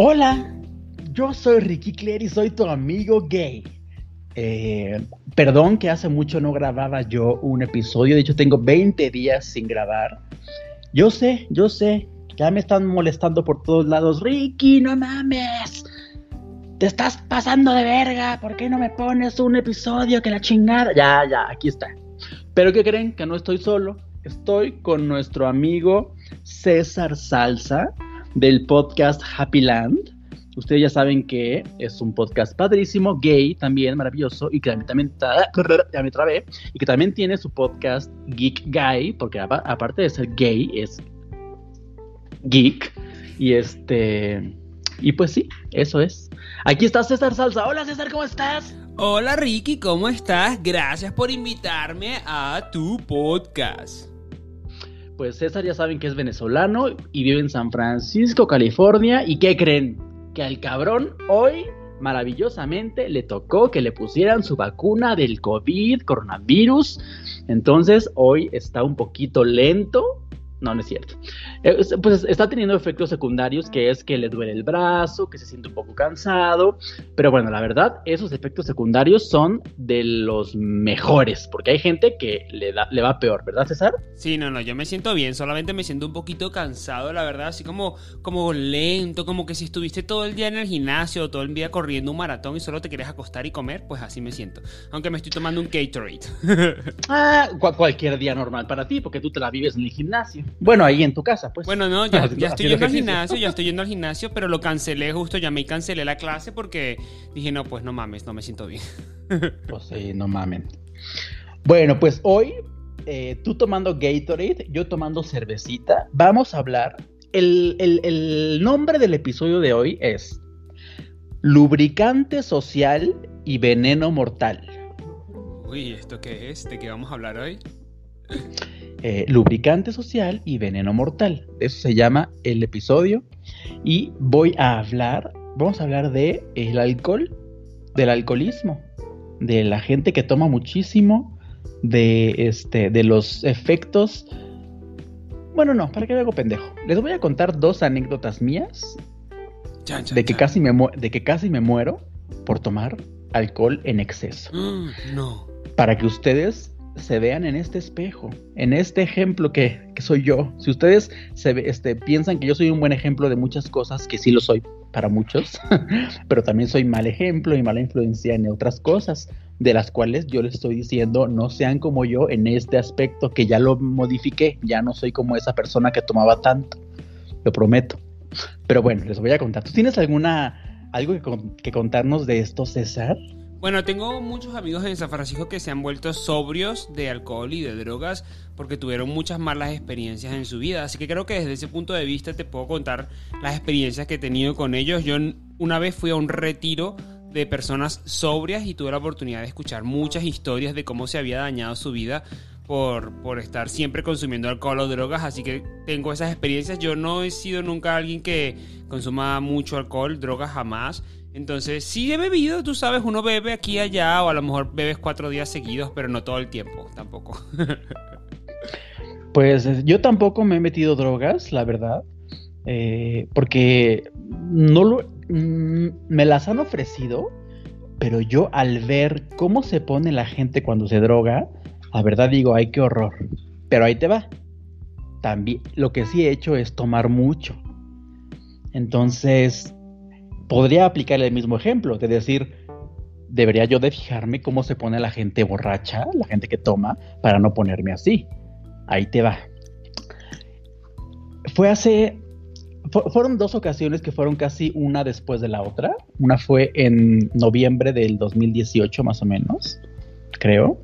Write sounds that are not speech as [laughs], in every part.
Hola, yo soy Ricky Claire y soy tu amigo gay. Eh, perdón que hace mucho no grababa yo un episodio, de hecho tengo 20 días sin grabar. Yo sé, yo sé, ya me están molestando por todos lados. Ricky, no mames. Te estás pasando de verga. ¿Por qué no me pones un episodio que la chingada? Ya, ya, aquí está. Pero ¿qué creen? Que no estoy solo. Estoy con nuestro amigo César Salsa del podcast Happy Land. Ustedes ya saben que es un podcast padrísimo, gay también, maravilloso, y que también, [laughs] me trabé, y que también tiene su podcast Geek Guy, porque aparte de ser gay, es geek. Y este. Y pues sí, eso es. Aquí está César Salsa. Hola César, ¿cómo estás? Hola Ricky, ¿cómo estás? Gracias por invitarme a tu podcast pues César ya saben que es venezolano y vive en San Francisco, California. ¿Y qué creen? Que al cabrón hoy, maravillosamente, le tocó que le pusieran su vacuna del COVID, coronavirus. Entonces hoy está un poquito lento, no, no es cierto. Eh, pues está teniendo efectos secundarios, que es que le duele el brazo, que se siente un poco cansado. Pero bueno, la verdad, esos efectos secundarios son de los mejores, porque hay gente que le, da, le va peor, ¿verdad, César? Sí, no, no, yo me siento bien, solamente me siento un poquito cansado, la verdad, así como, como lento, como que si estuviste todo el día en el gimnasio, todo el día corriendo un maratón y solo te quieres acostar y comer, pues así me siento. Aunque me estoy tomando un Gatorade. [laughs] ah, cualquier día normal para ti, porque tú te la vives en el gimnasio. Bueno, ahí en tu casa, pues. Bueno, no, [laughs] ya, estoy yendo al gimnasio, ya estoy yendo al gimnasio, pero lo cancelé justo, llamé y cancelé la clase porque dije, no, pues no mames, no me siento bien. [laughs] Pues sí, no mamen. Bueno, pues hoy, eh, tú tomando Gatorade, yo tomando cervecita, vamos a hablar. El, el nombre del episodio de hoy es Lubricante social y veneno mortal. Uy, ¿esto qué es? ¿De qué vamos a hablar hoy? [laughs] Eh, lubricante social y veneno mortal. Eso se llama el episodio. Y voy a hablar, vamos a hablar de el alcohol, del alcoholismo, de la gente que toma muchísimo, de este, de los efectos. Bueno, no, para que me hago pendejo. Les voy a contar dos anécdotas mías de, que Casi me de que casi me muero por tomar alcohol en exceso. no. Para que ustedes se vean en este espejo, en este ejemplo que, soy yo. Si ustedes se, este, piensan que yo soy un buen ejemplo de muchas cosas, que sí lo soy para muchos, [laughs] pero también soy mal ejemplo y mala influencia en otras cosas, de las cuales yo les estoy diciendo no sean como yo en este aspecto, que ya lo modifiqué, ya no soy como esa persona que tomaba tanto, lo prometo. Pero bueno, les voy a contar. ¿Tú tienes alguna, algo que, que contarnos de esto, César? Bueno, tengo muchos amigos en San Francisco que se han vuelto sobrios de alcohol y de drogas porque tuvieron muchas malas experiencias en su vida. Así que creo que desde ese punto de vista te puedo contar las experiencias que he tenido con ellos. Yo una vez fui a un retiro de personas sobrias y tuve la oportunidad de escuchar muchas historias de cómo se había dañado su vida por, por estar siempre consumiendo alcohol o drogas, así que tengo esas experiencias. Yo no he sido nunca alguien que consuma mucho alcohol, drogas jamás. Entonces, sí he bebido, tú sabes, uno bebe aquí y allá, o a lo mejor bebes cuatro días seguidos, pero no todo el tiempo, tampoco. pues yo tampoco me he metido drogas, la verdad, eh, porque no mm, me las han ofrecido, pero yo al ver cómo se pone la gente cuando se droga, la verdad digo, ay, qué horror. Pero ahí te va. También, lo que sí he hecho es tomar mucho. Entonces, podría aplicar el mismo ejemplo, de decir, debería yo de fijarme cómo se pone la gente borracha, la gente que toma, para no ponerme así. Ahí te va. Fue hace, fueron dos ocasiones que fueron casi una después de la otra. Una fue en noviembre del 2018 más o menos, creo.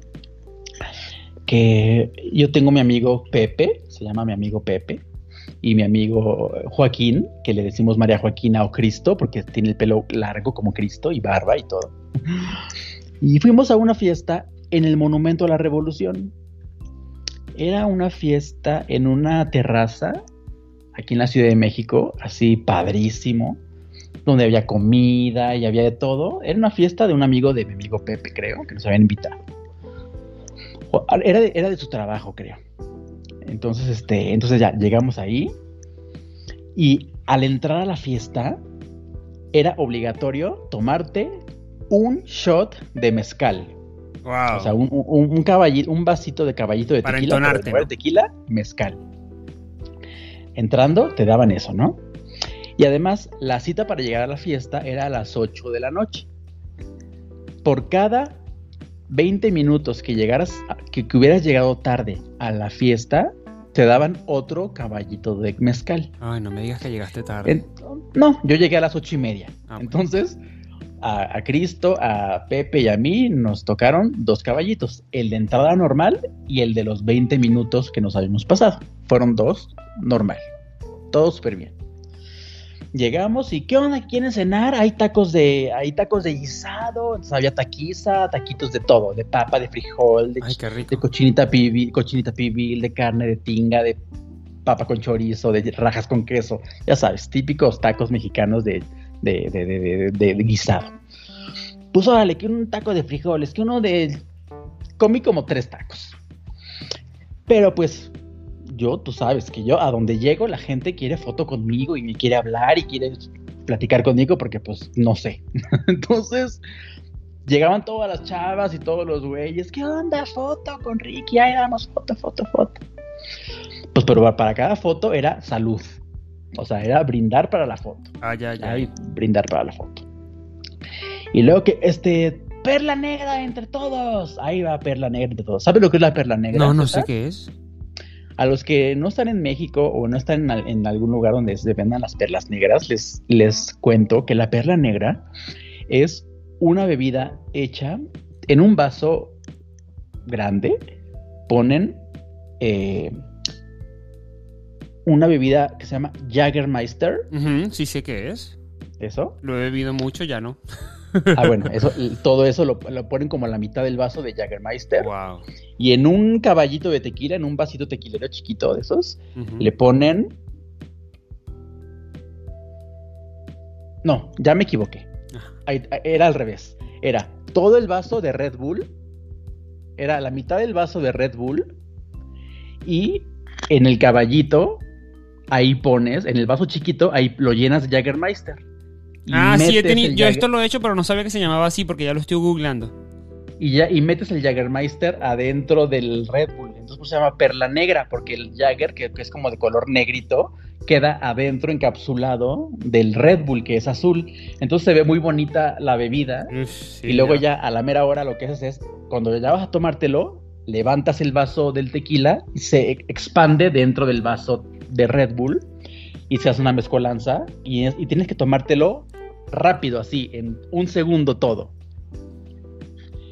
Que yo tengo mi amigo Pepe, se llama mi amigo Pepe y mi amigo Joaquín, que le decimos María Joaquina o Cristo, porque tiene el pelo largo como Cristo y barba y todo. Y fuimos a una fiesta en el Monumento a la Revolución. Era una fiesta en una terraza aquí en la Ciudad de México, así padrísimo, donde había comida y había de todo. Era una fiesta de un amigo de mi amigo Pepe, creo, que nos habían invitado. Era era de su trabajo, creo. Entonces, este, entonces ya llegamos ahí y al entrar a la fiesta, era obligatorio tomarte un shot de mezcal. Wow. O sea, un, un, un caballito, un vasito de caballito de Para tequila. tequila, mezcal. Entrando, te daban eso, ¿no? Y además, la cita para llegar a la fiesta era a las 8 de la noche. Por cada 20 minutos que llegaras, que, que hubieras llegado tarde a la fiesta, te daban otro caballito de mezcal. Ay, no me digas que llegaste tarde. En- no, yo llegué a las ocho y media. Ah. Entonces, a, a Cristo, a Pepe y a mí nos tocaron dos caballitos, el de entrada normal y el de los 20 minutos que nos habíamos pasado. Fueron dos normal. Todo súper bien. Llegamos y ¿qué onda? ¿Quieren cenar? Hay tacos de, hay tacos de guisado, entonces había taquiza, taquitos de todo, de papa, de frijol, de, Ay, de cochinita pibil, cochinita pibil, de carne, de tinga, de papa con chorizo, de rajas con queso. Ya sabes, típicos tacos mexicanos de, de, de, de, de- de- de guisado. Pues órale, que un taco de frijoles, que uno de... Comí como tres tacos. Pero pues yo, tú sabes que yo a donde llego la gente quiere foto conmigo y me quiere hablar y quiere platicar conmigo porque pues no sé. [laughs] Entonces llegaban todas las chavas y todos los güeyes, ¿qué onda? Foto con Ricky, ahí damos foto, foto, foto. Pues pero para cada foto era salud. O sea, era brindar para la foto. Ah, ya, ya. Ay, brindar para la foto. Y luego que, este, perla negra entre todos. Ahí va perla negra entre todos. ¿Sabes lo que es la perla negra? No, no sé qué es. A los que no están en México o no están en, al- en algún lugar donde se vendan las perlas negras, les, les cuento que la perla negra es una bebida hecha en un vaso grande. Ponen eh, una bebida que se llama Jagermeister. Sí sé qué es. Eso. Lo he bebido mucho, ya no. [laughs] [laughs] Ah, bueno, eso, todo eso lo, lo ponen como a la mitad del vaso de Jagermeister. Wow. Y en un caballito de tequila, en un vasito tequilero chiquito de esos, le ponen. No, ya me equivoqué. Ajá. Ahí- Era al revés. Era todo el vaso de Red Bull. Era la mitad del vaso de Red Bull. Y en el caballito, ahí pones, en el vaso chiquito, ahí lo llenas de Jagermeister. Ah, sí, he tenido. Yo esto lo he hecho, pero no sabía que se llamaba así porque ya lo estoy googleando. y ya y metes el Jagermeister adentro del Red Bull. Entonces pues, se llama perla negra porque el Jagger, que, que es como de color negrito, queda adentro encapsulado del Red Bull que es azul. Entonces se ve muy bonita la bebida. Uf, sí, y luego ya a la mera hora lo que haces es, cuando ya vas a tomártelo, levantas el vaso del tequila y se expande dentro del vaso de Red Bull y se hace una mezcolanza y, es- y tienes que tomártelo rápido, así, en un segundo todo.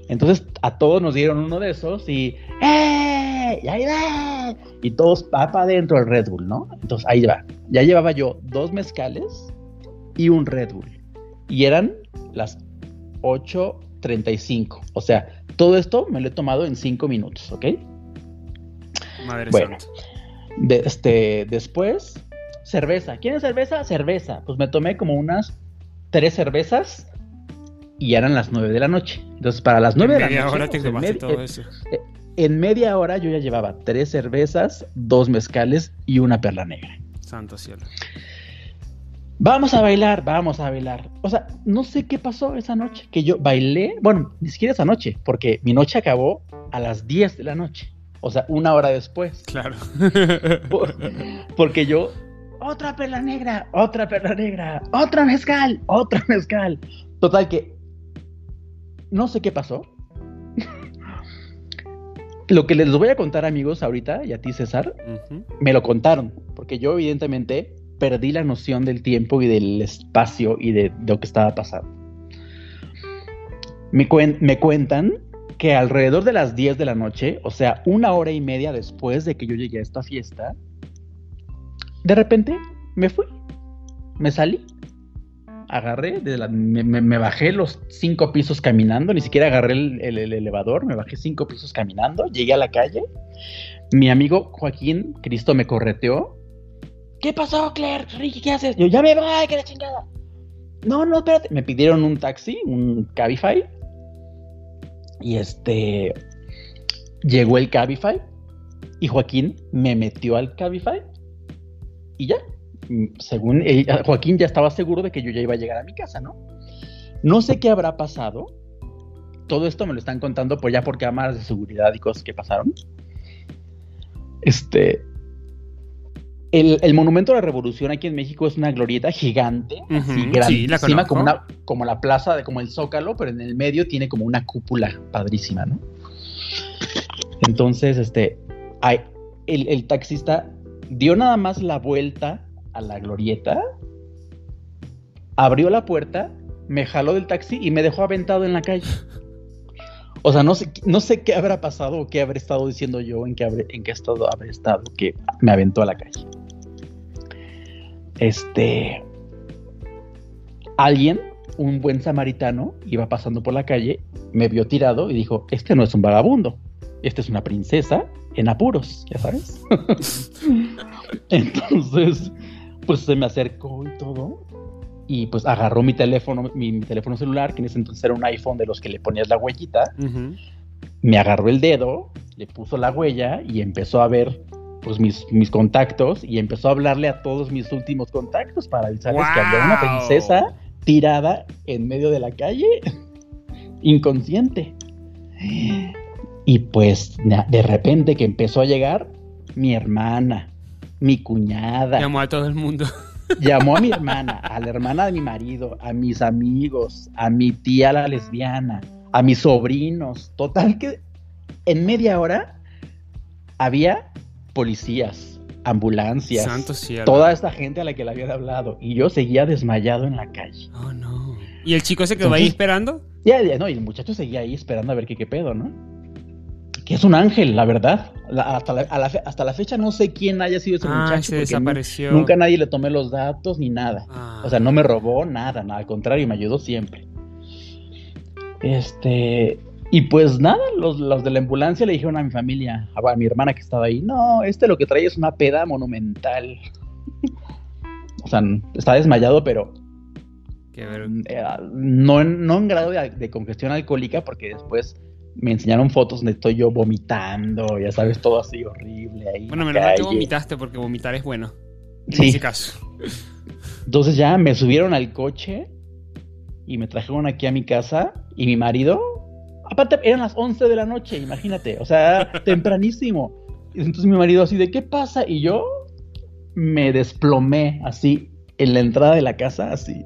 Entonces a todos nos dieron uno de esos y ¡eh! ¡Y ahí va! Y todos va para adentro el Red Bull, ¿no? Entonces ahí va. Ya llevaba yo dos mezcales y un Red Bull. Y eran las 8.35. O sea, todo esto me lo he tomado en 5 minutos, ¿ok? Madre Bueno. De, este, después, cerveza. ¿Quieren cerveza? Cerveza. Pues me tomé como unas tres cervezas y eran las 9 de la noche. Entonces, para las 9 de la Media noche, hora te sea, en, med- todo en- eso. en media hora yo ya llevaba tres cervezas, dos mezcales y una perla negra. Santo cielo. Vamos a bailar, vamos a bailar. O sea, no sé qué pasó esa noche, que yo bailé, bueno, ni siquiera esa noche, porque mi noche acabó a las 10 de la noche, o sea, una hora después. Claro. Por- porque yo, otra perla negra, otra perla negra, otra mezcal, otra [laughs] mezcal. Total que, no sé qué pasó. [laughs] Lo que les voy a contar, amigos, ahorita, y a ti, César, me lo contaron, porque yo evidentemente perdí la noción del tiempo y del espacio y de, de lo que estaba pasando. Me, cuen- me cuentan que alrededor de las 10 de la noche, o sea, una hora y media después de que yo llegué a esta fiesta, de repente me fui, me salí, agarré, de la- me, bajé los cinco pisos caminando, ni siquiera agarré el elevador, me bajé cinco pisos caminando, llegué a la calle, mi amigo Joaquín Cristo me correteó. ¿Qué pasó, Claire? Ricky, ¿qué haces? Yo, ya me voy, que la chingada. No, no, espérate. Me pidieron un taxi, un Cabify. Y este. Llegó el Cabify. Y Joaquín me metió al Cabify. Y ya. mm, según Joaquín ya estaba seguro de que yo ya iba a llegar a mi casa, ¿no? No sé qué habrá pasado. Todo esto me lo están contando por ya por cámaras de seguridad y cosas que pasaron. Este, el, Monumento a la Revolución aquí en México es una glorieta gigante, así grandísima, como, una, como la plaza, de, como el Zócalo, pero en el medio tiene como una cúpula padrísima, ¿no? Entonces, este, hay, el, el taxista dio nada más la vuelta a la glorieta, abrió la puerta, me jaló del taxi y me dejó aventado en la calle. O sea, no sé, no sé qué habrá pasado o qué habré estado diciendo yo, en qué, en qué estado habré estado, que me aventó a la calle. Este. Alguien, un buen samaritano, iba pasando por la calle, me vio tirado y dijo: Este no es un vagabundo, esta es una princesa en apuros, ya sabes. [laughs] Entonces, pues se me acercó y todo y pues agarró mi teléfono, mi, teléfono celular, que en ese entonces era un iPhone de los que le ponías la huellita, me agarró el dedo, le puso la huella y empezó a ver pues mis, mis contactos y empezó a hablarle a todos mis últimos contactos para avisarles que había una princesa tirada en medio de la calle, [laughs] inconsciente. Y pues de repente que empezó a llegar mi hermana, mi cuñada. Llamó a todo el mundo. [laughs] Llamó a mi hermana, a la hermana de mi marido, a mis amigos, a mi tía la lesbiana, a mis sobrinos. Total que en media hora había policías, ambulancias, toda esta gente a la que le había hablado. Y yo seguía desmayado en la calle. Oh, no. ¿Y el chico se quedó ahí esperando? Ya, ya, no, y el muchacho seguía ahí esperando a ver qué, qué pedo, ¿no? Que es un ángel, la verdad. hasta, la, fecha no sé quién haya sido ese ah, muchacho. Se desapareció. Nunca nadie le tomé los datos ni nada. O sea, no me robó nada, nada. Al contrario, me ayudó siempre. Este. Y pues nada, los, de la ambulancia le dijeron a mi familia, a, mi hermana que estaba ahí, no, este lo que trae es una peda monumental. [laughs] o sea, está desmayado, pero Qué eh, no, no en grado de, congestión alcohólica, porque después me enseñaron fotos donde estoy yo vomitando, ya sabes, todo así horrible ahí. Bueno, menos mal que vomitaste porque vomitar es bueno. En sí. ese caso. Entonces ya me subieron al coche y me trajeron aquí a mi casa y mi marido, aparte eran las 11 de la noche, imagínate, o sea, [laughs] tempranísimo. Entonces mi marido así de, ¿qué pasa? Y yo me desplomé así en la entrada de la casa, así.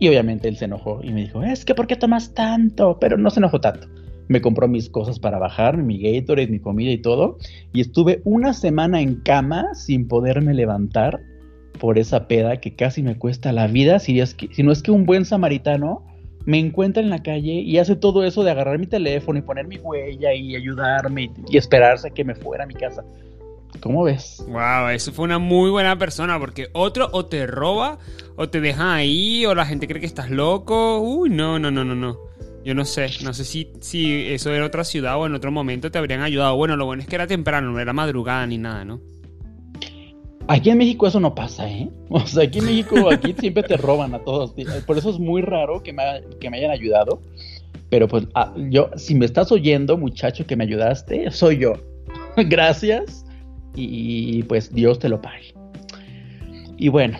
Y obviamente él se enojó y me dijo, es que ¿por qué tomas tanto? Pero no se enojó tanto me compró mis cosas para bajar, mi Gatorade, mi comida y todo. Y estuve una semana en cama sin poderme levantar por esa peda que casi me cuesta la vida. Si, no es que un buen samaritano me encuentra en la calle y hace todo eso de agarrar mi teléfono y poner mi huella y ayudarme y, esperarse a que me fuera a mi casa. ¿Cómo ves? Wow, eso fue una muy buena persona porque otro o te roba o te deja ahí o la gente cree que estás loco. Uy, no, no, no, no, no. Yo no sé, no sé si, si eso era otra ciudad o en otro momento te habrían ayudado. Bueno, lo bueno es que era temprano, no era madrugada ni nada, ¿no? Aquí en México eso no pasa, ¿eh? [laughs] O sea, aquí en México, aquí siempre te roban a todos. Por eso es muy raro que me, que me hayan ayudado. Pero pues, ah, yo, si me estás oyendo, muchacho, que me ayudaste, soy yo. [laughs] Gracias. Y pues Dios te lo pague. Y bueno,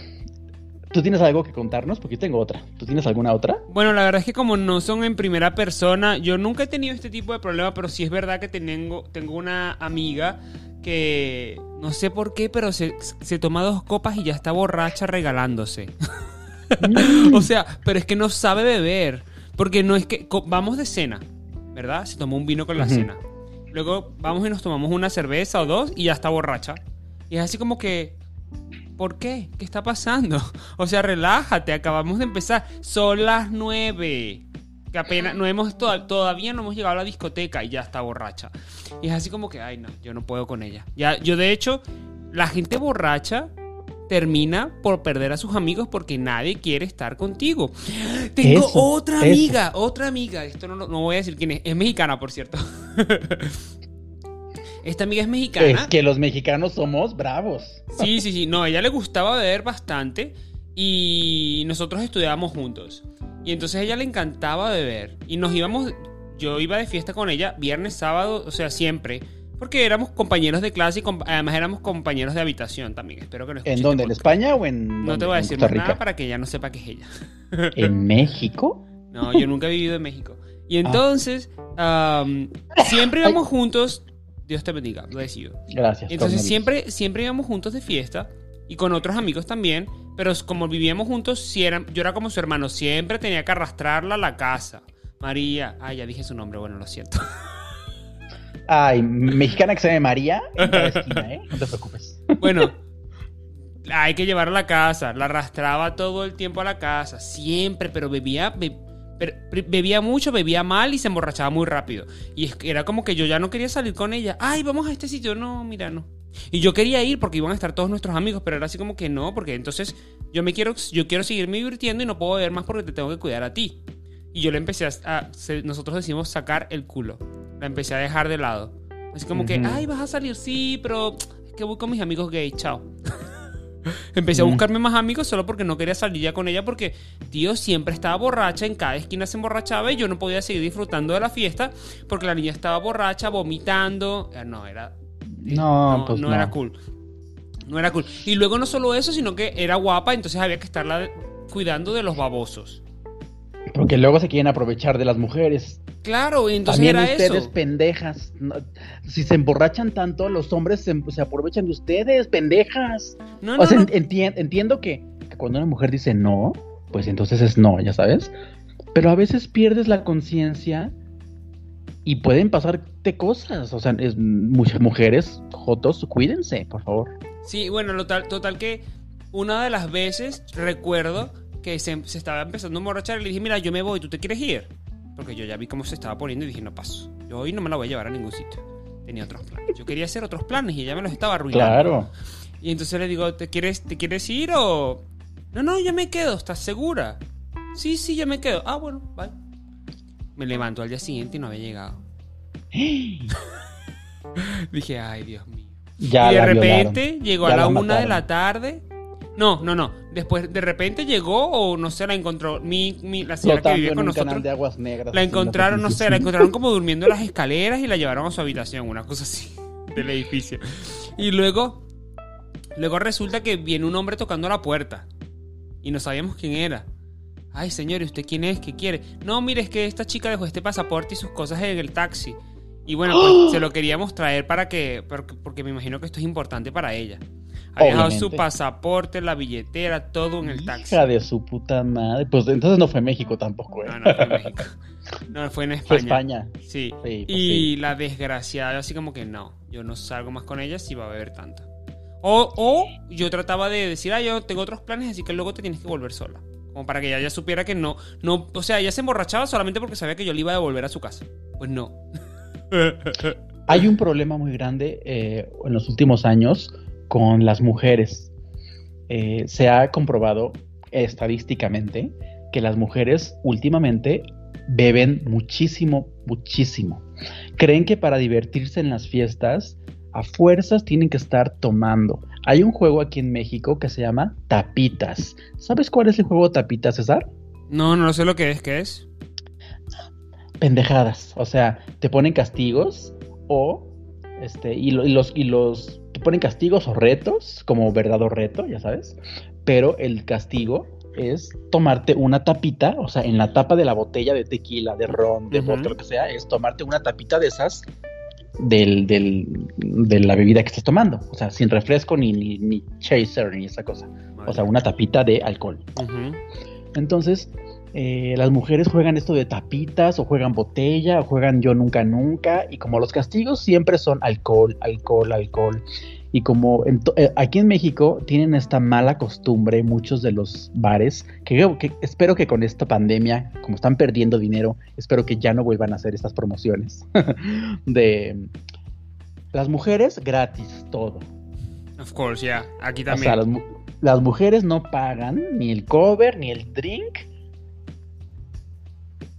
¿Tú tienes algo que contarnos? Porque yo tengo otra. ¿Tú tienes alguna otra? Bueno, la verdad es que como no son en primera persona, yo nunca he tenido este tipo de problema, pero sí es verdad que tengo, tengo una amiga que no sé por qué, pero se, toma dos copas y ya está borracha regalándose. [laughs] o sea, pero es que no sabe beber. Porque no es que. Vamos de cena, ¿verdad? Se tomó un vino con la cena. Luego vamos y nos tomamos una cerveza o dos y ya está borracha. Y es así como que. ¿Por qué? ¿Qué está pasando? [laughs] O sea, relájate, acabamos de empezar. Son las nueve. Que apenas no hemos todavía no hemos llegado a la discoteca y ya está borracha. Y es así como que, ay no, yo no puedo con ella. Ya, yo de hecho, la gente borracha termina por perder a sus amigos porque nadie quiere estar contigo. Tengo otra amiga, otra amiga. Esto no, no voy a decir quién es. Es mexicana, por cierto. [laughs] Esta amiga es mexicana. Es que los mexicanos somos bravos. Sí, sí, sí. No, a ella le gustaba beber bastante y nosotros estudiábamos juntos. Y entonces a ella le encantaba beber. Y nos íbamos, yo iba de fiesta con ella viernes, sábado, o sea, siempre. Porque éramos compañeros de clase y además éramos compañeros de habitación también. Espero que no ¿En dónde? ¿En España o en.? No te voy a decir nada para que ella no sepa que es ella. [laughs] ¿En México? No, yo nunca he vivido en México. Y ah. entonces, siempre íbamos juntos. Dios te bendiga, lo decido. Gracias. Entonces siempre, siempre íbamos juntos de fiesta y con otros amigos también. Pero como vivíamos juntos, si yo era como su hermano, siempre tenía que arrastrarla a la casa. María, ay, ya dije su nombre, bueno, lo siento. [laughs] Ay, mexicana que se llama María, ¿eh? No te preocupes. Bueno, hay que llevarla a la casa. La arrastraba todo el tiempo a la casa, siempre, pero bebía, bebía mucho, bebía mal y se emborrachaba muy rápido. Y era como que yo ya no quería salir con ella. Ay, vamos a este sitio. No, mira, no. Y yo quería ir porque iban a estar todos nuestros amigos, pero era así como que no, porque entonces yo me quiero, yo quiero seguirme divirtiendo y no puedo beber más porque te tengo que cuidar a ti. Y yo le empecé a, nosotros decimos sacar el culo. La empecé a dejar de lado. Así como que, ay, vas a salir, sí, pero es que voy con mis amigos gays, chao. Empecé a buscarme más amigos solo porque no quería salir ya con ella porque, tío, siempre estaba borracha, en cada esquina se emborrachaba y yo no podía seguir disfrutando de la fiesta porque la niña estaba borracha, vomitando. Eh, no, era... No, no, pues no, era cool. No era cool. Y luego no solo eso, sino que era guapa, entonces había que estarla cuidando de los babosos. Porque luego se quieren aprovechar de las mujeres. Claro, entonces También ustedes pendejas. si se emborrachan tanto, los hombres se, aprovechan de ustedes, pendejas. No, o sea, entiendo que, cuando una mujer dice no, pues entonces es no, ya sabes. Pero a veces pierdes la conciencia y pueden pasarte cosas. O sea, es, muchas mujeres, jotos, cuídense, por favor. Sí, bueno, total, total que una de las veces recuerdo que se, estaba empezando a emborrachar y le dije, mira, yo me voy, ¿tú te quieres ir? Porque yo ya vi cómo se estaba poniendo y dije, no paso. Yo hoy no me la voy a llevar a ningún sitio. Tenía otros planes. Yo quería hacer otros planes y ella me los estaba arruinando. Claro. Y entonces le digo, ¿te quieres, ¿te quieres ir o...? No, no, ya me quedo, ¿estás segura? Sí, sí, ya me quedo. Ah, bueno, vale. Me levanto al día siguiente y no había llegado. [laughs] Dije, ay, Dios mío. Ya y de repente llegó a la una de la tarde no, no, no. Después, de repente llegó o no sé, la encontró mi, mi la señora que vivía con nosotros. De aguas negras, la encontraron, no sé, la encontraron como durmiendo en las escaleras y la llevaron a su habitación, una cosa así, [laughs] del edificio. Y luego, luego resulta que viene un hombre tocando la puerta y no sabíamos quién era. Ay, señor, ¿y usted quién es? ¿Qué quiere? No, mire, es que esta chica dejó este pasaporte y sus cosas en el taxi. Y bueno, pues se lo queríamos traer para que, porque me imagino que esto es importante para ella. Ha dejado su pasaporte, la billetera, todo en el taxi. Hija de su puta madre. Pues entonces no fue México tampoco, ¿eh? No, no fue México. No, fue en España. Fue España. Sí. Pues y la desgraciada, así como que no, yo no salgo más con ella si va a beber tanto. O, o yo trataba de decir, ah, yo tengo otros planes, así que luego te tienes que volver sola. Como para que ella ya supiera que no, no, o sea, ella se emborrachaba solamente porque sabía que yo le iba a devolver a su casa. Pues no. Hay un problema muy grande eh, en los últimos años con las mujeres. Eh, se ha comprobado estadísticamente que las mujeres últimamente beben muchísimo, muchísimo. Creen que para divertirse en las fiestas, a fuerzas tienen que estar tomando. Hay un juego aquí en México que se llama Tapitas. ¿Sabes cuál es el juego Tapitas, César? No, no sé lo que es. ¿Qué es? Pendejadas. O sea, te ponen castigos o este, y, los, y los ponen castigos o retos, como verdadero reto, ya sabes, pero el castigo es tomarte una tapita, o sea, en la tapa de la botella de tequila, de ron, de vodka, lo que sea, es tomarte una tapita de esas del, de la bebida que estás tomando, o sea, sin refresco ni, ni, chaser ni esa cosa, o sea, una tapita de alcohol. Entonces, eh, las mujeres juegan esto de tapitas o juegan botella o juegan yo nunca nunca y como los castigos siempre son alcohol, alcohol, alcohol y como eh, aquí en México tienen esta mala costumbre muchos de los bares que, que, espero que con esta pandemia como están perdiendo dinero espero que ya no vuelvan a hacer estas promociones [laughs] de las mujeres gratis todo. Of course, yeah. Aquí también. O sea, las, las mujeres no pagan ni el cover ni el drink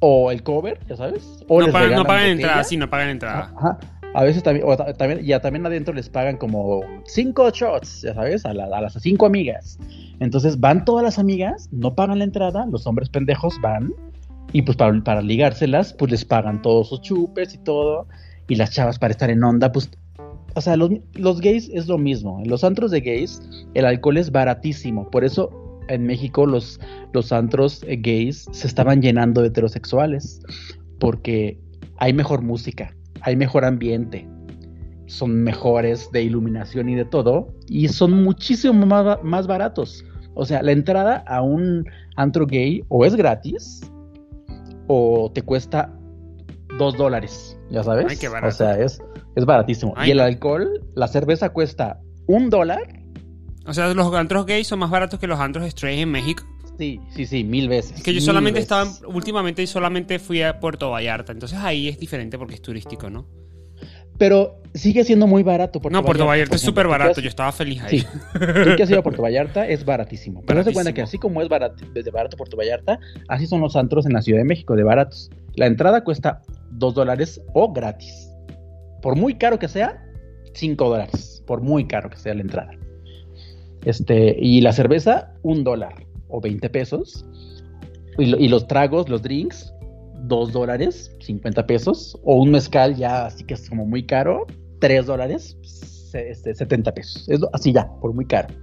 o el cover, ya sabes. O no, pagan, no pagan entrada, sí, no pagan entrada. Ajá. A veces también, o también, ya también adentro les pagan como cinco shots, ya sabes, a, las cinco amigas. Entonces van todas las amigas, no pagan la entrada, los hombres pendejos van, y pues para, para ligárselas, pues les pagan todos sus chupes y todo. Y las chavas para estar en onda, pues o sea, los, los, gays es lo mismo. En los antros de gays, el alcohol es baratísimo. Por eso en México los, los antros eh, gays se estaban llenando de heterosexuales. Porque hay mejor música, hay mejor ambiente, son mejores de iluminación y de todo. Y son muchísimo más, más baratos. O sea, la entrada a un antro gay o es gratis o te cuesta dos dólares, ya sabes. Ay, qué barato. O sea, es, es baratísimo. Ay. Y el alcohol, la cerveza cuesta un dólar. O sea, los antros gays son más baratos que los antros straight en México. Sí, sí, sí, mil veces. Es que yo solamente veces. estaba, en- últimamente solamente fui a Puerto Vallarta, entonces ahí es diferente porque es turístico, ¿no? Pero sigue siendo muy barato. no, Puerto Vallarta es súper barato, has- yo estaba feliz ahí. Sí, tú que has ido a Puerto [laughs] Vallarta es baratísimo. Pero haz de cuenta que así como es barato, desde barato Puerto Vallarta, así son los antros en la Ciudad de México, de baratos. La entrada cuesta dos dólares o gratis. Por muy caro que sea, cinco dólares. Por muy caro que sea la entrada. Este, y la cerveza, un dólar o 20 pesos. Y, y los tragos, los drinks, dos dólares, 50 pesos. O un mezcal ya así que es como muy caro, tres dólares, se- este, 70 pesos. Es así ya, por muy caro.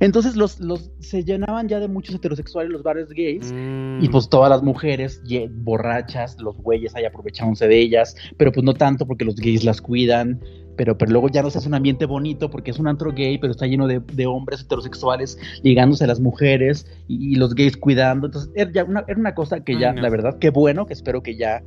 Entonces los, los, se llenaban ya de muchos heterosexuales los bares gays. Mm. Y pues todas las mujeres borrachas, los güeyes ahí aprovechándose de ellas, pero pues no tanto porque los gays las cuidan, pero, pero luego ya no se hace un ambiente bonito porque es un antro gay, pero está lleno de, de hombres heterosexuales ligándose a las mujeres y, y los gays cuidando. Entonces era, ya una, era una cosa que ya, Ay, no. la verdad, qué bueno, que espero que ya...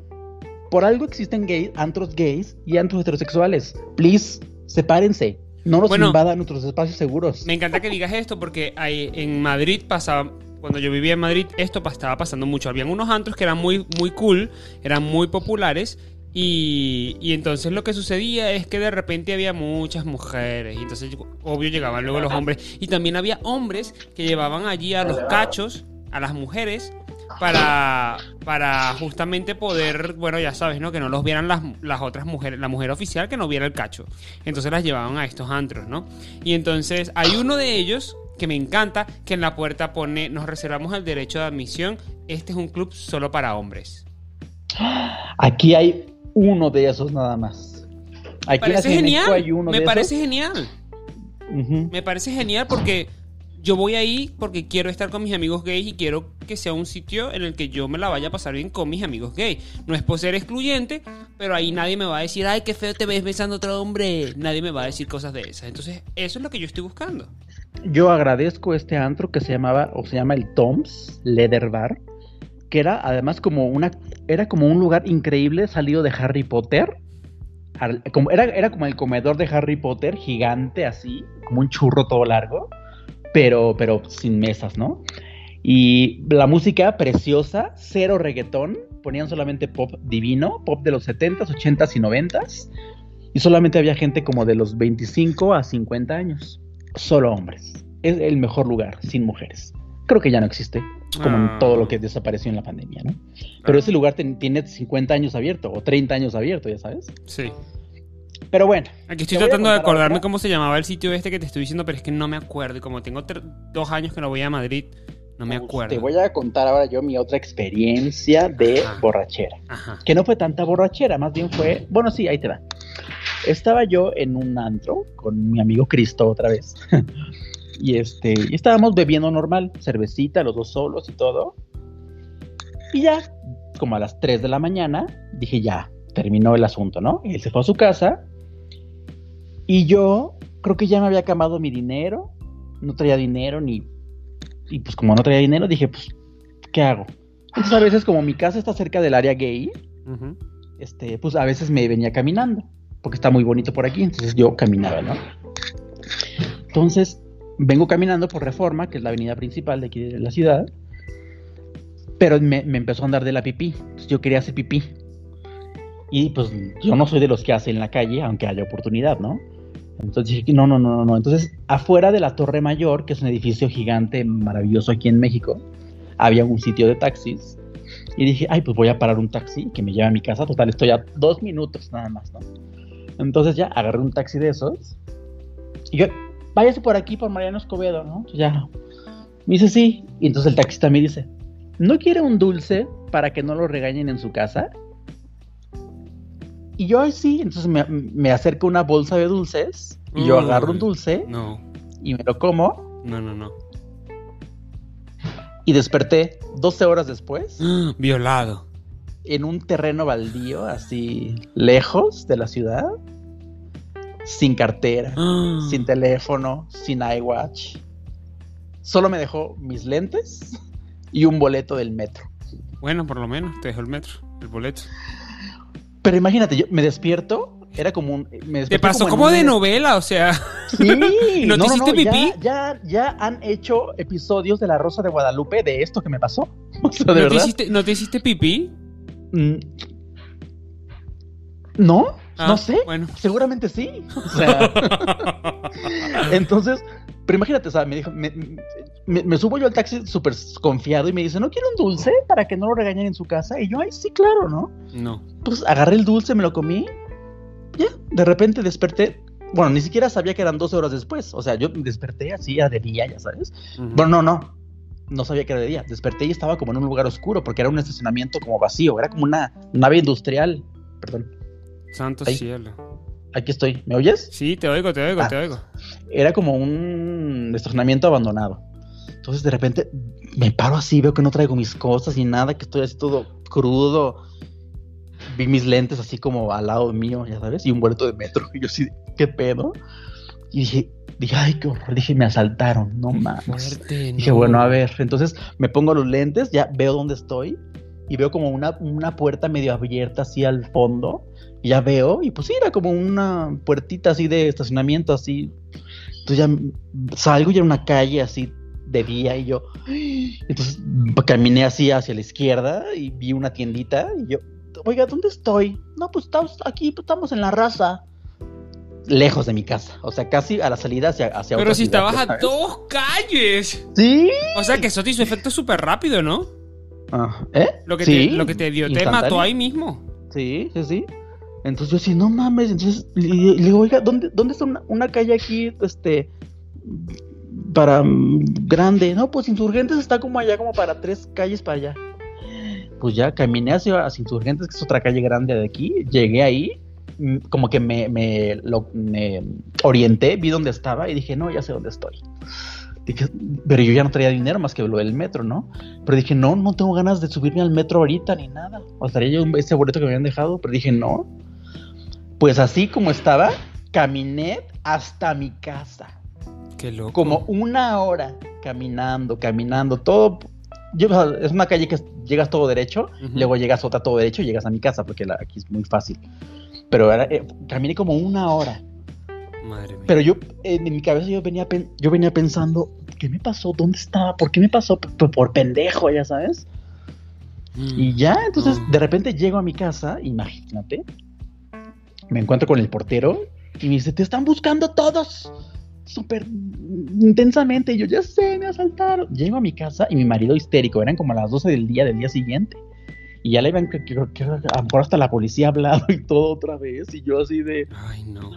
Por algo existen gay, antros gays y antros heterosexuales. Please, sepárense. No nos Bueno, invadan nuestros espacios seguros. Me encanta que digas esto porque ahí en Madrid pasaba, cuando yo vivía en Madrid, esto estaba pasando mucho. Habían unos antros que eran muy, muy cool, eran muy populares. Y, y entonces lo que sucedía es que de repente había muchas mujeres. Y entonces, obvio, llegaban luego los hombres. Y también había hombres que llevaban allí a los cachos, a las mujeres, para, para justamente poder, bueno, ya sabes, ¿no? Que no los vieran las, las otras mujeres, la mujer oficial que no viera el cacho. Entonces las llevaban a estos antros, ¿no? Y entonces hay uno de ellos que me encanta, que en la puerta pone, nos reservamos el derecho de admisión, este es un club solo para hombres. Aquí hay uno de esos nada más. Me Aquí la parece genial, hay uno me de parece esos. genial, me parece genial porque yo voy ahí porque quiero estar con mis amigos gays y quiero que sea un sitio en el que yo me la vaya a pasar bien con mis amigos gays. No es por ser excluyente, pero ahí nadie me va a decir, ay, qué feo te ves besando a otro hombre. Nadie me va a decir cosas de esas. Entonces, eso es lo que yo estoy buscando. Yo agradezco este antro que se llamaba, o se llama el Tom's Leather Bar, que era además como una, era como un lugar increíble salido de Harry Potter. Era, era como el comedor de Harry Potter, gigante así, como un churro todo largo, pero, pero sin mesas, ¿no? Y la música preciosa, cero reggaetón, ponían solamente pop divino, pop de los 70s, 80s y 90s, y solamente había gente como de los 25 a 50 años solo hombres. Es el mejor lugar, sin mujeres. Creo que ya no existe, como Ah. en todo lo que desapareció en la pandemia, ¿no? Pero ese lugar tiene 50 años abierto, o 30 años abierto, ya sabes. Sí. Pero bueno, Aquí estoy tratando de acordarme otra. cómo se llamaba el sitio este que te estoy diciendo, pero es que no me acuerdo. Y como tengo dos años que no voy a Madrid, no me acuerdo. te voy a contar ahora yo mi otra experiencia de Ajá. borrachera. Ajá. Que no fue tanta borrachera, más bien fue, bueno, sí, ahí te va. Estaba yo en un antro con mi amigo Cristo otra vez. [laughs] y este, y estábamos bebiendo normal, cervecita, los dos solos y todo. Y ya, como a las 3 de la mañana, dije ya, terminó el asunto, ¿no? Él se fue a su casa. Y yo creo que ya me había acabado mi dinero. No traía dinero ni. Y pues como no traía dinero, dije, pues, ¿qué hago? Entonces a veces como mi casa está cerca del área gay, este, pues a veces me venía caminando, porque está muy bonito por aquí, entonces yo caminaba, ¿no? Entonces, vengo caminando por Reforma, que es la avenida principal de aquí de la ciudad, pero me, me empezó a andar de la pipí, entonces yo quería hacer pipí. Y pues yo no soy de los que hace en la calle, aunque haya oportunidad, ¿no? Entonces dije, no, no, no, no. Entonces, afuera de la Torre Mayor, que es un edificio gigante, maravilloso aquí en México, había un sitio de taxis. Y dije, ay, pues voy a parar un taxi que me lleve a mi casa. Total, estoy a dos minutos nada más, ¿no? Entonces ya agarré un taxi de esos. Y yo, váyase por aquí, por Mariano Escobedo, ¿no? Entonces ya. Me dice, sí. Y entonces el taxista me dice, ¿no quiere un dulce para que no lo regañen en su casa? Y yo, sí. Entonces me, me acerco una bolsa de dulces y yo agarro un dulce No, y me lo como no, no, no. y desperté 12 horas después [gasps] Violado. en un terreno baldío, así lejos de la ciudad, sin cartera, [gasps] sin teléfono, sin iWatch. Solo me dejó mis lentes y un boleto del metro. Bueno, por lo menos te dejó el metro, el boleto. Pero imagínate, yo me despierto, era como un... Me Te pasó como de novela, o sea. Sí, [laughs] ¿No te hiciste pipí? Ya, ya, ya han hecho episodios de La Rosa de Guadalupe de esto que me pasó. [laughs] O sea, de ¿No te, hiciste, ¿No te hiciste pipí? Mm. ¿No? Ah, no sé. Bueno. Seguramente sí. O sea, [laughs] entonces, pero imagínate, o sea, me dijo, me, me- me subo yo al taxi súper confiado y me dice, ¿no quiere un dulce para que no lo regañen en su casa? Y yo, ay, sí, claro, ¿no? No. Pues agarré el dulce, me lo comí. Ya, de repente desperté. Bueno, ni siquiera sabía que eran 12 horas después. O sea, yo desperté así, era de día, ya sabes. Bueno, no, no. No sabía que era de día. Desperté y estaba como en un lugar oscuro porque era un estacionamiento como vacío. Era como una nave industrial. Perdón. Santo Ahí. cielo. Aquí estoy. ¿Me oyes? Sí, te oigo, te oigo, Ah. te oigo. Era como un estacionamiento abandonado. Entonces de repente me paro así, veo que no traigo mis cosas y nada, que estoy así todo crudo. Vi mis lentes así como al lado mío, ya sabes, y un boleto de metro. [laughs] Y yo así, ¿qué pedo? Y dije, dije, ay, qué horror. Dije, me asaltaron, no mames. Fuerte, Dije, no. bueno, a ver, entonces me pongo los lentes, ya veo dónde estoy y veo como una, una puerta medio abierta así al fondo. Y ya veo, y pues sí, era como una puertita así de estacionamiento, así. Entonces ya salgo y era una calle así de día y yo. [gasps] Entonces caminé así hacia la izquierda y vi una tiendita y yo, oiga, ¿dónde estoy? No, pues estamos aquí, pues estamos en la raza. Lejos de mi casa, o sea, casi a la salida hacia, hacia Pero otra si estabas a dos calles. Sí. O sea que eso te hizo efecto súper rápido, ¿no? Ah, ¿Eh? Lo que, Sí, te, lo que te dio te mató ahí mismo. Sí, sí, sí. Entonces yo sí, no mames. Entonces le, le digo, oiga, ¿dónde, dónde está una, una calle aquí, este, para mm, grande? No, pues Insurgentes está como allá, como para tres calles para allá. Pues ya caminé hacia, hacia Insurgentes, que es otra calle grande de aquí. Llegué ahí, mm, como que me, me, lo- me orienté, vi dónde estaba y dije, no, ya sé dónde estoy. Dije, pero yo ya no traía dinero más que lo del metro, ¿no? Pero dije, no, no tengo ganas de subirme al metro ahorita ni nada. O estaría yo ese boleto que me habían dejado, pero dije, no. Pues así como estaba, caminé hasta mi casa. Qué loco. Como una hora caminando, caminando, todo. Yo, o sea, es una calle que llegas todo derecho, luego llegas otra todo derecho y llegas a mi casa, porque la- aquí es muy fácil. Pero era, eh, caminé como una hora. Madre mía. Pero yo, en mi cabeza, yo venía, yo venía pensando, ¿qué me pasó? ¿Dónde estaba? ¿Por qué me pasó? Por, por pendejo, ya sabes. Mm. Y ya, entonces No. de repente llego a mi casa, imagínate, me encuentro con el portero y me dice, te están buscando todos, súper intensamente. Y yo, ya sé, me asaltaron. Llego a mi casa y mi marido histérico, eran como las 12 del día del día siguiente. Y ya le iban, que, que- a hasta la policía ha hablado y todo otra vez. Y yo así de, Ay, no.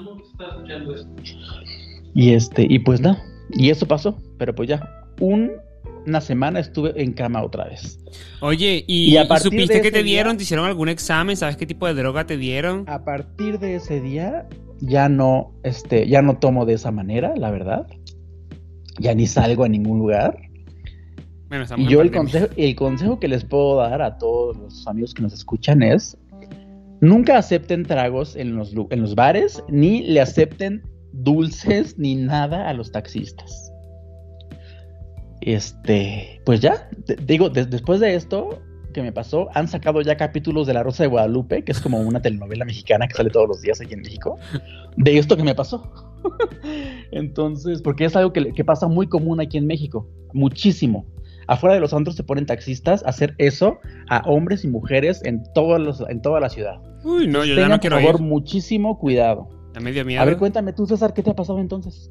y este, y pues no, y eso pasó, pero pues ya, un- una semana estuve en cama otra vez. Oye, ¿y, Y a y supiste que te día- dieron? ¿Te hicieron algún examen? ¿Sabes qué tipo de droga te dieron? A partir de ese día ya no, este, ya no tomo de esa manera, la verdad. Ya ni salgo a ningún lugar. Bueno, Y yo el consejo, el consejo que les puedo dar a todos los amigos que nos escuchan es nunca acepten tragos en los, en los bares, ni le acepten dulces ni nada a los taxistas. Este, pues ya, te- digo, de- después de esto que me pasó, han sacado ya capítulos de La Rosa de Guadalupe, que es como una telenovela mexicana que sale todos los días aquí en México, de esto que me pasó. [laughs] Entonces, porque es algo que, que pasa muy común aquí en México, muchísimo. Afuera de los antros se ponen taxistas a hacer eso a hombres y mujeres en, todos los, en toda la ciudad. Uy, no, yo ya Tengan, no por quiero favor, ir. muchísimo cuidado. Ya miedo. A ver, cuéntame tú, César, ¿qué te ha pasado entonces?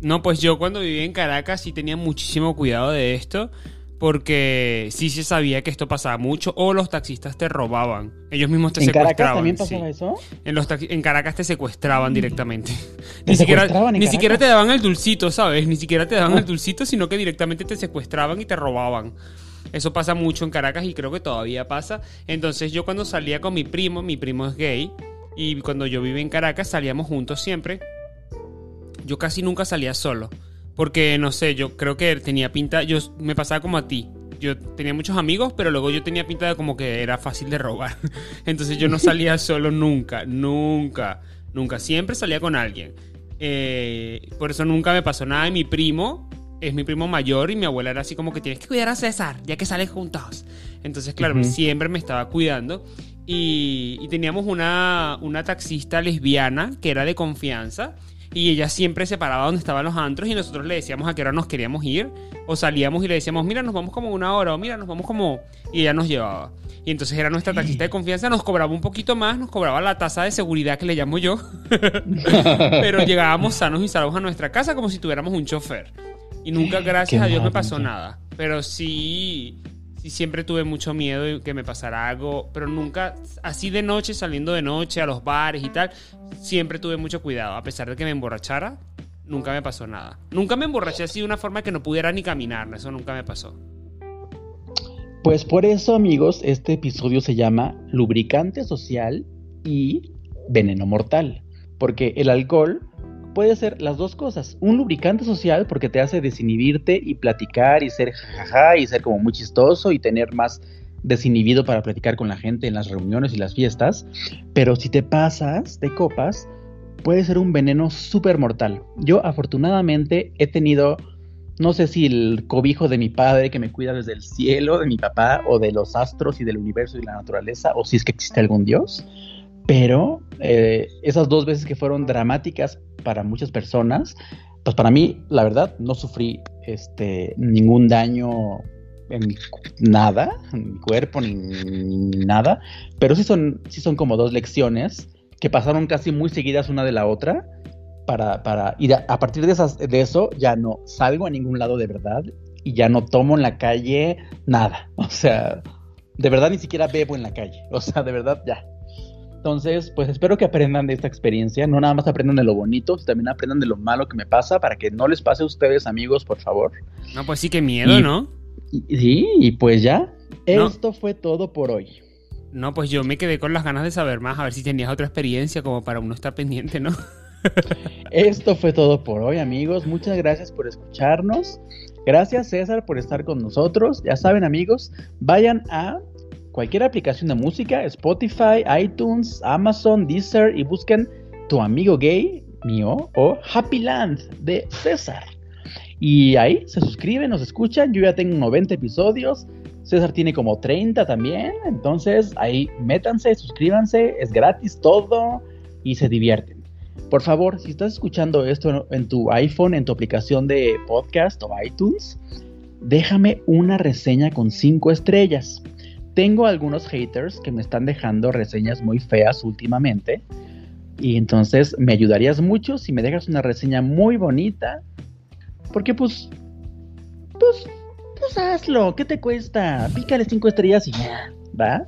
No, pues yo cuando vivía en Caracas sí tenía muchísimo cuidado de esto. Porque sí se sabía que esto pasaba mucho. O los taxistas te robaban. Ellos mismos te ¿En Caracas secuestraban. también sí. pasaba eso? En, los en Caracas te secuestraban directamente. ¿Te [laughs] Ni siquiera, en siquiera te Caracas? daban el dulcito, ¿sabes? Ni siquiera te daban el dulcito, sino que directamente te secuestraban y te robaban. Eso pasa mucho en Caracas y creo que todavía pasa. Entonces yo cuando salía con mi primo, mi primo es gay, Y cuando yo vivía en Caracas salíamos juntos siempre. Yo casi nunca salía solo. Porque, no sé, yo creo que tenía pinta, yo me pasaba como a ti. Yo tenía muchos amigos, pero luego yo tenía pinta de como que era fácil de robar. [laughs] Entonces yo no [laughs] salía solo nunca, nunca, nunca. Siempre salía con alguien. Eh, por eso nunca me pasó nada. Y mi primo es mi primo mayor y mi abuela era así como que tienes que cuidar a César, ya que salen juntos. Entonces, claro, siempre me estaba cuidando. Y, y teníamos una, una taxista lesbiana que era de confianza. Y ella siempre se paraba donde estaban los antros y nosotros le decíamos a qué hora nos queríamos ir. O salíamos y le decíamos, mira, nos vamos como una hora, o mira, nos vamos como... Y ella nos llevaba. Y entonces era nuestra taxista de confianza, nos cobraba un poquito más, nos cobraba la tasa de seguridad que le llamo yo. [laughs] Pero llegábamos sanos y salvos a nuestra casa como si tuviéramos un chofer. Y nunca, gracias a Dios, me pasó nada. Pero sí, siempre tuve mucho miedo de que me pasara algo, pero nunca, así de noche, saliendo de noche a los bares y tal, siempre tuve mucho cuidado. A pesar de que me emborrachara, nunca me pasó nada. Nunca me emborraché así de una forma que no pudiera ni caminar, eso nunca me pasó. Pues por eso, amigos, este episodio se llama Lubricante Social y Veneno Mortal. Porque el alcohol puede ser las dos cosas. Un lubricante social porque te hace desinhibirte y platicar y ser jajaja y ser como muy chistoso y tener más desinhibido para platicar con la gente en las reuniones y las fiestas. Pero si te pasas de copas, puede ser un veneno súper mortal. Yo afortunadamente he tenido, no sé si el cobijo de mi padre que me cuida desde el cielo, de mi papá, o de los astros y del universo y la naturaleza, o si es que existe algún dios. Pero eh, esas dos veces que fueron dramáticas para muchas personas, pues para mí, la verdad, no sufrí este, ningún daño en nada, en mi cuerpo, ni, nada, pero sí son, sí son como dos lecciones que pasaron casi muy seguidas una de la otra, para, para, y a partir de, esas, de eso ya no salgo a ningún lado de verdad y ya no tomo en la calle nada, o sea, de verdad ni siquiera bebo en la calle, o sea, de verdad ya, entonces, pues espero que aprendan de esta experiencia, no nada más aprendan de lo bonito, también aprendan de lo malo que me pasa para que no les pase a ustedes, amigos, por favor. No, pues sí, que miedo, ¿no? sí, y pues ya, esto fue todo por hoy. No, pues yo me quedé con las ganas de saber más, a ver si tenías otra experiencia como para uno estar pendiente, ¿no? [laughs] Esto fue todo por hoy, amigos. Muchas gracias por escucharnos. Gracias, César, por estar con nosotros. Ya saben, amigos, vayan a cualquier aplicación de música, Spotify, iTunes, Amazon, Deezer y busquen Tu amigo gay, mío, o Happy Land de César. Y ahí se suscriben, nos escuchan. Yo ya tengo 90 episodios. César tiene como 30 también. Entonces ahí métanse, suscríbanse. Es gratis todo y se divierten. Por favor, si estás escuchando esto en tu iPhone, en tu aplicación de podcast o iTunes, déjame una reseña con 5 estrellas. Tengo algunos haters que me están dejando reseñas muy feas últimamente. Y entonces me ayudarías mucho si me dejas una reseña muy bonita. Porque pues, pues, pues hazlo. ¿Qué te cuesta? Pícale cinco estrellas y ya, ¿va?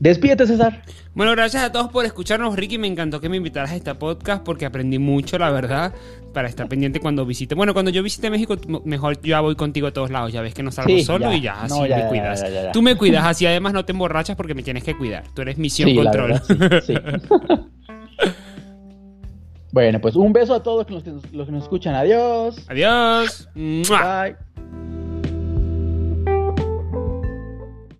Despídete, César. Bueno, gracias a todos por escucharnos, Ricky. Me encantó que me invitaras a este podcast porque aprendí mucho, la verdad, para estar pendiente cuando visite. Bueno, cuando yo visite México, mejor yo ya voy contigo a todos lados. Ya ves que no salgo solo y ya, así me cuidas. Tú me cuidas, así además no te emborrachas porque me tienes que cuidar. Tú eres misión control. [laughs] bueno, pues un beso a todos los que nos, los que nos escuchan. Adiós. Adiós. Bye.